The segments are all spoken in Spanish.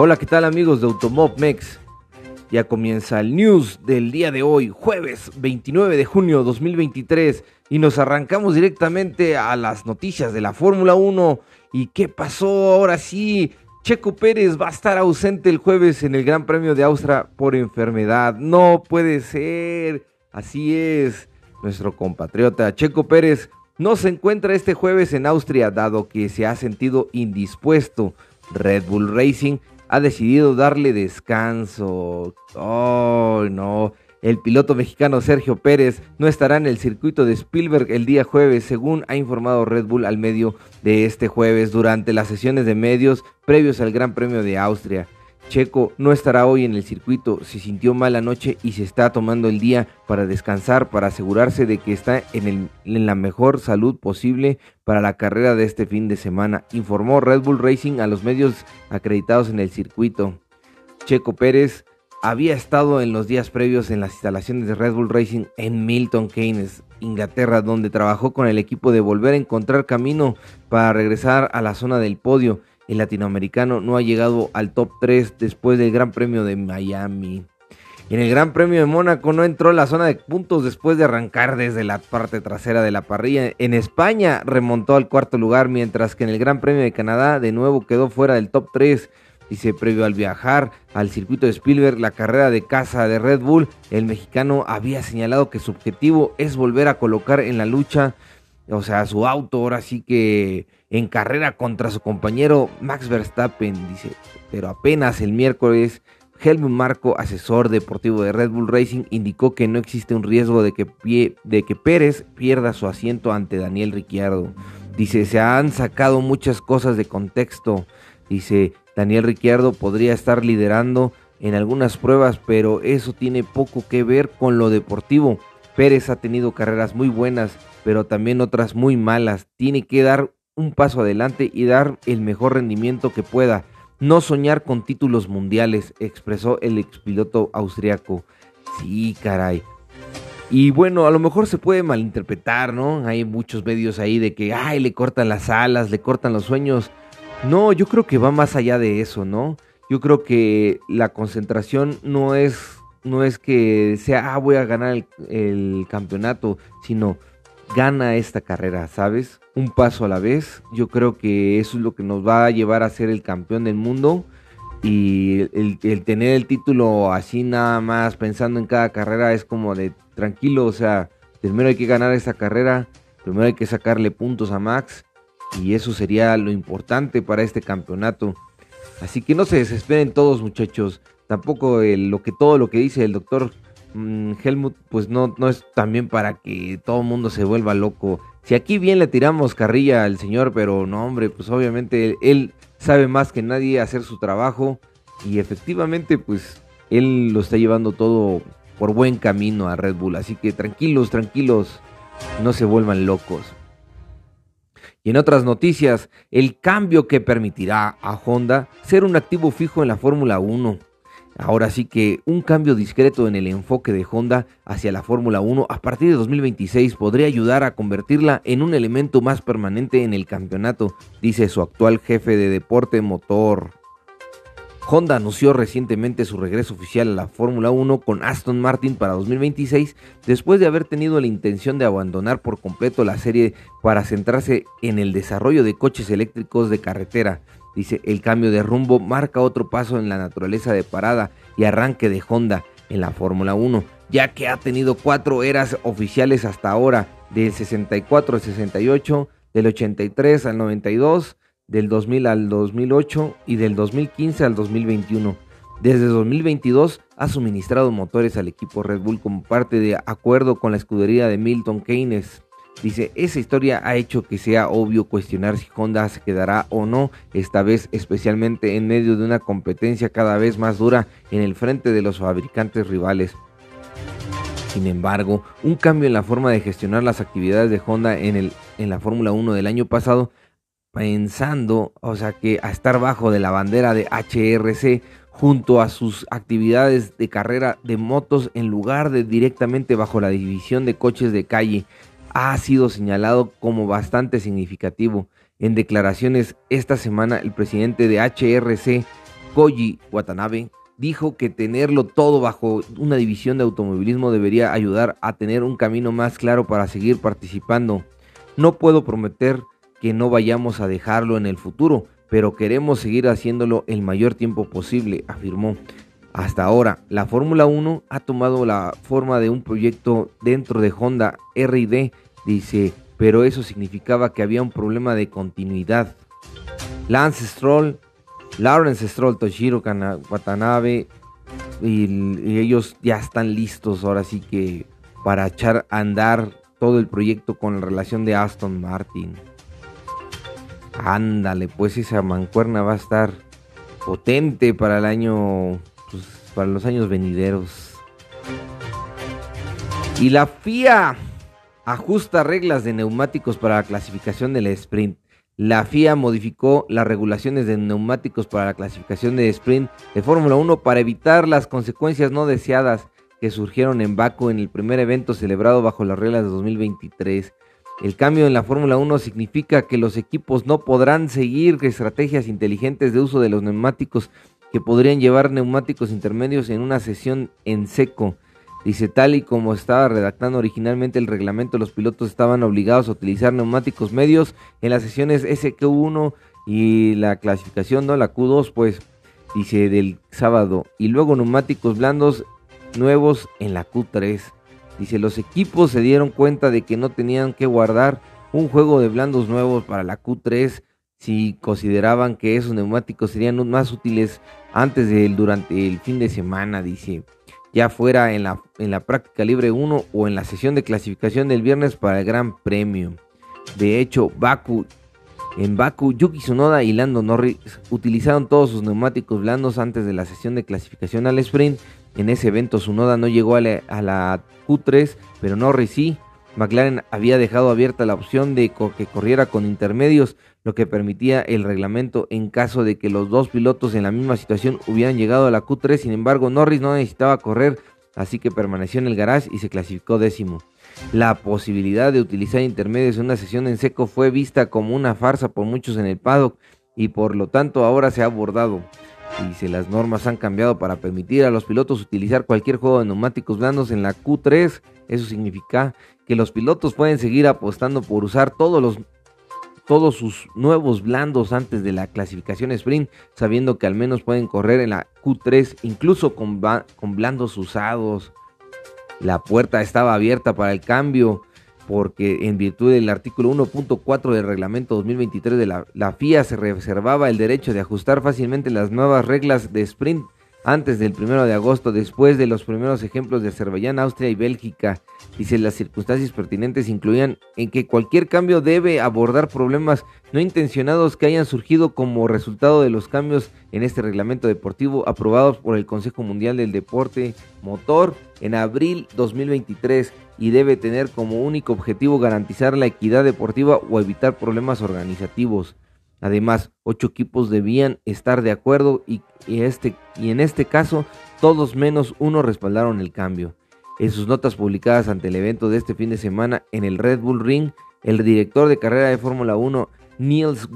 Hola, ¿qué tal amigos de Automob Mex? Ya comienza el news del día de hoy, jueves 29 de junio 2023, y nos arrancamos directamente a las noticias de la Fórmula 1. ¿Y qué pasó ahora sí? Checo Pérez va a estar ausente el jueves en el Gran Premio de Austria por enfermedad. No puede ser. Así es. Nuestro compatriota Checo Pérez no se encuentra este jueves en Austria dado que se ha sentido indispuesto. Red Bull Racing ha decidido darle descanso. Oh, no. El piloto mexicano Sergio Pérez no estará en el circuito de Spielberg el día jueves, según ha informado Red Bull al medio de este jueves durante las sesiones de medios previos al Gran Premio de Austria. Checo no estará hoy en el circuito, se sintió mal anoche y se está tomando el día para descansar, para asegurarse de que está en, en, la mejor salud posible para la carrera de este fin de semana, informó Red Bull Racing a los medios acreditados en el circuito. Checo Pérez había estado en los días previos en las instalaciones de Red Bull Racing en Milton Keynes, Inglaterra, donde trabajó con el equipo de volver a encontrar camino para regresar a la zona del podio el latinoamericano no ha llegado al top 3 después del Gran Premio de Miami. En el Gran Premio de Mónaco no entró a la zona de puntos después de arrancar desde la parte trasera de la parrilla. En España remontó al cuarto lugar, mientras que en el Gran Premio de Canadá de nuevo quedó fuera del top 3. Dice, previo al viajar al circuito de Spielberg, la carrera de casa de Red Bull, el mexicano había señalado que su objetivo es volver a colocar en la lucha, o sea, su auto, ahora sí que en carrera contra su compañero Max Verstappen, dice, pero apenas el miércoles Helmut Marco, asesor deportivo de Red Bull Racing, indicó que no existe un riesgo de que, de que Pérez pierda su asiento ante Daniel Ricciardo. Dice, se han sacado muchas cosas de contexto. Dice, Daniel Ricciardo podría estar liderando en algunas pruebas, pero eso tiene poco que ver con lo deportivo. Pérez ha tenido carreras muy buenas, pero también otras muy malas. Tiene que dar un paso adelante y dar el mejor rendimiento que pueda. No soñar con títulos mundiales, expresó el expiloto austriaco. Sí, caray. Y bueno, a lo mejor se puede malinterpretar, ¿no? Hay muchos medios ahí de que, ay, le cortan las alas, le cortan los sueños. No, yo creo que va más allá de eso, ¿no? Yo creo que la concentración no es, no es que sea, ah, voy a ganar el, el campeonato, sino gana esta carrera, ¿sabes? Un paso a la vez. Yo creo que eso es lo que nos va a llevar a ser el campeón del mundo. Y el, tener el título así nada más pensando en cada carrera es como de tranquilo, o sea, primero hay que ganar esta carrera, primero hay que sacarle puntos a Max y eso sería lo importante para este campeonato. Así que no se desesperen todos muchachos, tampoco lo que todo lo que dice el doctor Mm, Helmut pues no, no es también para que todo el mundo se vuelva loco. Si aquí bien le tiramos carrilla al señor, pero no hombre, pues obviamente él, sabe más que nadie hacer su trabajo y efectivamente pues él lo está llevando todo por buen camino a Red Bull. Así que tranquilos, tranquilos, no se vuelvan locos. Y en otras noticias, el cambio que permitirá a Honda ser un activo fijo en la Fórmula 1. Ahora sí que un cambio discreto en el enfoque de Honda hacia la Fórmula 1 a partir de 2026 podría ayudar a convertirla en un elemento más permanente en el campeonato, dice su actual jefe de deporte motor. Honda anunció recientemente su regreso oficial a la Fórmula 1 con Aston Martin para 2026 después de haber tenido la intención de abandonar por completo la serie para centrarse en el desarrollo de coches eléctricos de carretera. Dice, el cambio de rumbo marca otro paso en la naturaleza de parada y arranque de Honda en la Fórmula 1, ya que ha tenido cuatro eras oficiales hasta ahora, del 64 al 68, del 83 al 92, del 2000 al 2008 y del 2015 al 2021. Desde 2022 ha suministrado motores al equipo Red Bull como parte de acuerdo con la escudería de Milton Keynes. Dice, esa historia ha hecho que sea obvio cuestionar si Honda se quedará o no, esta vez especialmente en medio de una competencia cada vez más dura en el frente de los fabricantes rivales. Sin embargo, un cambio en la forma de gestionar las actividades de Honda en, el, en la Fórmula 1 del año pasado, pensando, o sea, que a estar bajo de la bandera de HRC junto a sus actividades de carrera de motos en lugar de directamente bajo la división de coches de calle ha sido señalado como bastante significativo. En declaraciones esta semana, el presidente de HRC, Koji Watanabe, dijo que tenerlo todo bajo una división de automovilismo debería ayudar a tener un camino más claro para seguir participando. No puedo prometer que no vayamos a dejarlo en el futuro, pero queremos seguir haciéndolo el mayor tiempo posible, afirmó. Hasta ahora, la Fórmula 1 ha tomado la forma de un proyecto dentro de Honda RD, dice, pero eso significaba que había un problema de continuidad. Lance Stroll, Lawrence Stroll, Toshiro Watanabe, y, ellos ya están listos ahora sí que para echar a andar todo el proyecto con la relación de Aston Martin. Ándale, pues esa mancuerna va a estar potente para el año, para los años venideros. Y la FIA ajusta reglas de neumáticos para la clasificación del sprint. La FIA modificó las regulaciones de neumáticos para la clasificación de sprint de Fórmula 1 para evitar las consecuencias no deseadas que surgieron en Baku en el primer evento celebrado bajo las reglas de 2023. El cambio en la Fórmula 1 significa que los equipos no podrán seguir estrategias inteligentes de uso de los neumáticos que podrían llevar neumáticos intermedios en una sesión en seco. Dice, tal y como estaba redactando originalmente el reglamento, los pilotos estaban obligados a utilizar neumáticos medios en las sesiones SQ1 y la clasificación, ¿no? La Q2, pues, dice, del sábado. Y luego neumáticos blandos nuevos en la Q3. Dice, los equipos se dieron cuenta de que no tenían que guardar un juego de blandos nuevos para la Q3 si consideraban que esos neumáticos serían más útiles antes del durante el fin de semana, dice, ya fuera en la, en la práctica libre 1 o en la sesión de clasificación del viernes para el Gran Premio. De hecho, Baku en Baku, Yuki Tsunoda y Lando Norris utilizaron todos sus neumáticos blandos antes de la sesión de clasificación al sprint. En ese evento Tsunoda no llegó a la, Q3, pero Norris sí. McLaren había dejado abierta la opción de que corriera con intermedios, lo que permitía el reglamento en caso de que los dos pilotos en la misma situación hubieran llegado a la Q3. Sin embargo, Norris no necesitaba correr, así que permaneció en el garage y se clasificó décimo. La posibilidad de utilizar intermedios en una sesión en seco fue vista como una farsa por muchos en el paddock y por lo tanto ahora se ha abordado. Dice, las normas han cambiado para permitir a los pilotos utilizar cualquier juego de neumáticos blandos en la Q3. Eso significa que los pilotos pueden seguir apostando por usar todos los todos sus nuevos blandos antes de la clasificación sprint, sabiendo que al menos pueden correr en la Q3 incluso con, blandos usados. La puerta estaba abierta para el cambio porque en virtud del artículo 1.4 del reglamento 2023 de la, la FIA se reservaba el derecho de ajustar fácilmente las nuevas reglas de sprint antes del primero de agosto, después de los primeros ejemplos de Azerbaiyán, Austria y Bélgica. Dice las circunstancias pertinentes incluían en que cualquier cambio debe abordar problemas no intencionados que hayan surgido como resultado de los cambios en este reglamento deportivo aprobados por el Consejo Mundial del Deporte Motor en abril 2023 y debe tener como único objetivo garantizar la equidad deportiva o evitar problemas organizativos. Además, ocho equipos debían estar de acuerdo y, este, y en este caso todos menos uno respaldaron el cambio. En sus notas publicadas ante el evento de este fin de semana en el Red Bull Ring, el director de carrera de Fórmula 1, Niels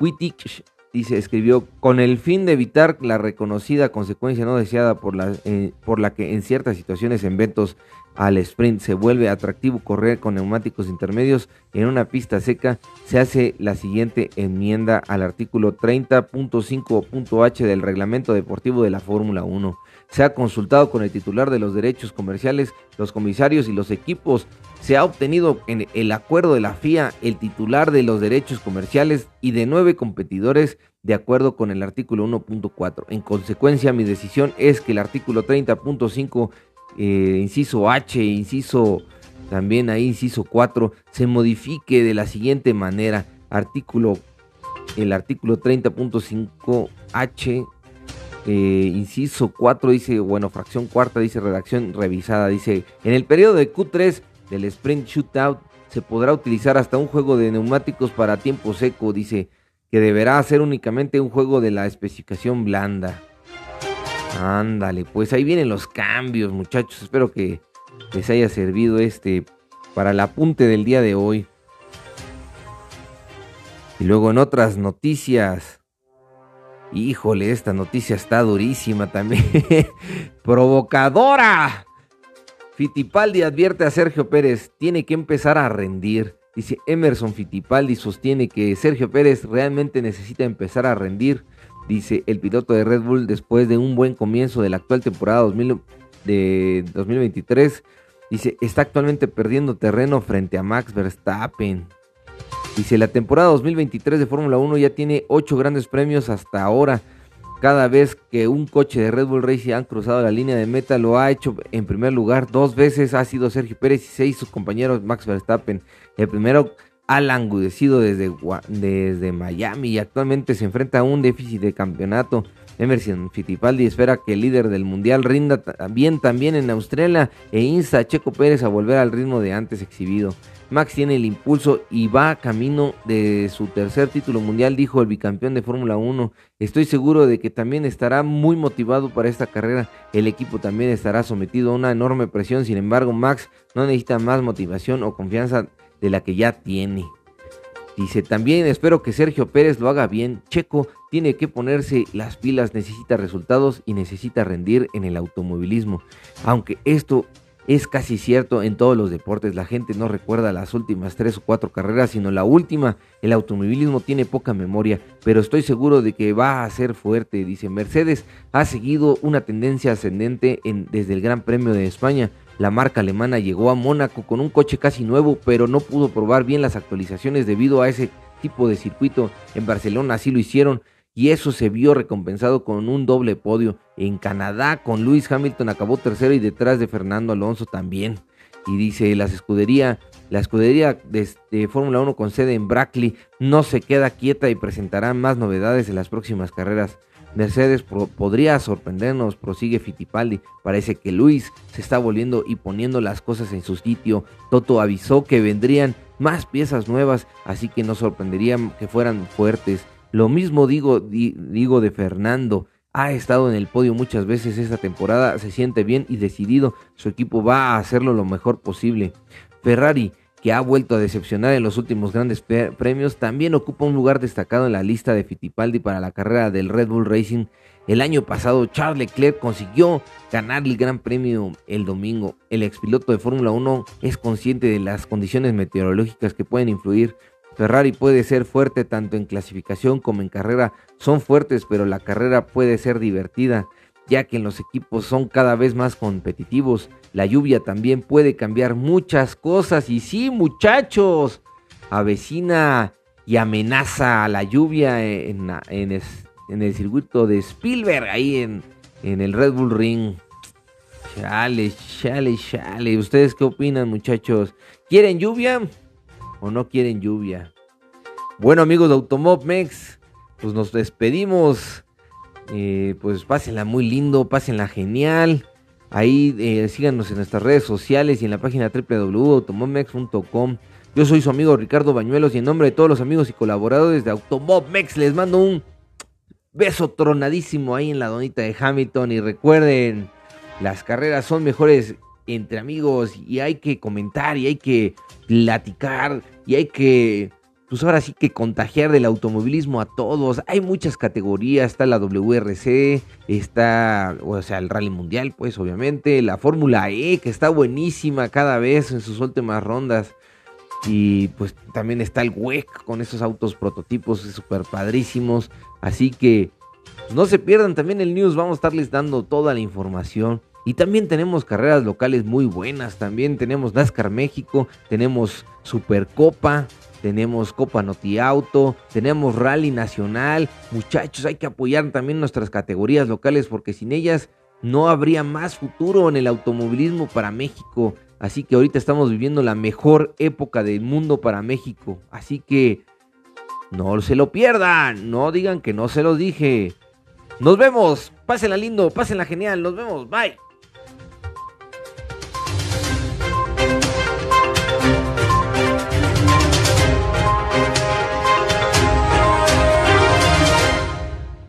Wittich, dice, escribió, con el fin de evitar la reconocida consecuencia no deseada por la, eh, por la que en ciertas situaciones en eventos al sprint se vuelve atractivo correr con neumáticos intermedios en una pista seca, se hace la siguiente enmienda al artículo 30.5.h del reglamento deportivo de la Fórmula 1. Se ha consultado con el titular de los derechos comerciales, los comisarios y los equipos. Se ha obtenido en el acuerdo de la FIA el titular de los derechos comerciales y de nueve competidores de acuerdo con el artículo 1.4. En consecuencia, mi decisión es que el artículo 30.5 eh, inciso H, inciso también ahí, inciso 4, se modifique de la siguiente manera. Artículo, el artículo 30.5H, eh, inciso 4 dice, bueno, fracción cuarta dice redacción revisada, dice, en el periodo de Q3 del sprint shootout se podrá utilizar hasta un juego de neumáticos para tiempo seco, dice, que deberá ser únicamente un juego de la especificación blanda. Ándale, pues ahí vienen los cambios, muchachos. Espero que les haya servido este para el apunte del día de hoy. Y luego en otras noticias, Híjole, esta noticia está durísima también. Provocadora. Fittipaldi advierte a Sergio Pérez, tiene que empezar a rendir. Dice Emerson Fittipaldi sostiene que Sergio Pérez realmente necesita empezar a rendir. Dice el piloto de Red Bull después de un buen comienzo de la actual temporada de 2023. Dice, está actualmente perdiendo terreno frente a Max Verstappen. Dice, la temporada 2023 de Fórmula 1 ya tiene 8 grandes premios hasta ahora. Cada vez que un coche de Red Bull Racing han cruzado la línea de meta, lo ha hecho en primer lugar dos veces. Ha sido Sergio Pérez y seis sus compañeros Max Verstappen. El primero ha languidecido desde, desde Miami y actualmente se enfrenta a un déficit de campeonato. Emerson Fittipaldi espera que el líder del mundial rinda bien también en Australia e insta a Checo Pérez a volver al ritmo de antes exhibido. Max tiene el impulso y va camino de su tercer título mundial, dijo el bicampeón de Fórmula 1. Estoy seguro de que también estará muy motivado para esta carrera. El equipo también estará sometido a una enorme presión, sin embargo Max no necesita más motivación o confianza de la que ya tiene. Dice, también espero que Sergio Pérez lo haga bien. Checo tiene que ponerse las pilas, necesita resultados y necesita rendir en el automovilismo. Aunque esto es casi cierto en todos los deportes, la gente no recuerda las últimas tres o cuatro carreras, sino la última. El automovilismo tiene poca memoria, pero estoy seguro de que va a ser fuerte. Dice, Mercedes ha seguido una tendencia ascendente en, desde el Gran Premio de España. La marca alemana llegó a Mónaco con un coche casi nuevo, pero no pudo probar bien las actualizaciones debido a ese tipo de circuito. En Barcelona así lo hicieron y eso se vio recompensado con un doble podio. En Canadá con Lewis Hamilton acabó tercero y detrás de Fernando Alonso también. Y dice, las escudería, la escudería de, Fórmula 1 con sede en Brackley no se queda quieta y presentará más novedades en las próximas carreras. Mercedes podría sorprendernos, prosigue Fittipaldi. Parece que Luis se está volviendo y poniendo las cosas en su sitio. Toto avisó que vendrían más piezas nuevas, así que nos sorprendería que fueran fuertes. Lo mismo digo, digo de Fernando. Ha estado en el podio muchas veces esta temporada, se siente bien y decidido. Su equipo va a hacerlo lo mejor posible. Ferrari, que ha vuelto a decepcionar en los últimos grandes premios, también ocupa un lugar destacado en la lista de Fittipaldi para la carrera del Red Bull Racing. El año pasado, Charles Leclerc consiguió ganar el Gran Premio el domingo. El expiloto de Fórmula 1 es consciente de las condiciones meteorológicas que pueden influir Ferrari puede ser fuerte tanto en clasificación como en carrera. Son fuertes, pero la carrera puede ser divertida, ya que los equipos son cada vez más competitivos. La lluvia también puede cambiar muchas cosas. Y sí, muchachos, avecina y amenaza a la lluvia en, el circuito de Spielberg, ahí en, en el Red Bull Ring. Chale, chale, chale. ¿Ustedes qué opinan, muchachos? ¿Quieren lluvia? O no quieren lluvia. Bueno amigos de Automob Mex, pues nos despedimos. Eh, pues pásenla muy lindo, pásenla genial. Ahí eh, síganos en nuestras redes sociales y en la página www.automobmex.com. Yo soy su amigo Ricardo Bañuelos y en nombre de todos los amigos y colaboradores de Automob Mex les mando un beso tronadísimo ahí en la donita de Hamilton y recuerden, las carreras son mejores entre amigos y hay que comentar y hay que platicar y hay que, pues ahora sí que contagiar del automovilismo a todos. Hay muchas categorías, está la WRC, está, o sea, el Rally Mundial, pues obviamente, la Fórmula E, que está buenísima cada vez en sus últimas rondas. Y pues también está el WEC con esos autos prototipos súper padrísimos. Así que pues, no se pierdan también el news, vamos a estarles dando toda la información. Y también tenemos carreras locales muy buenas. También tenemos NASCAR México, tenemos Supercopa, tenemos Copa Noti Auto, tenemos Rally Nacional. Muchachos, hay que apoyar también nuestras categorías locales porque sin ellas no habría más futuro en el automovilismo para México. Así que ahorita estamos viviendo la mejor época del mundo para México. Así que no se lo pierdan, no digan que no se los dije. Nos vemos, pásenla lindo, pásenla genial, nos vemos, bye.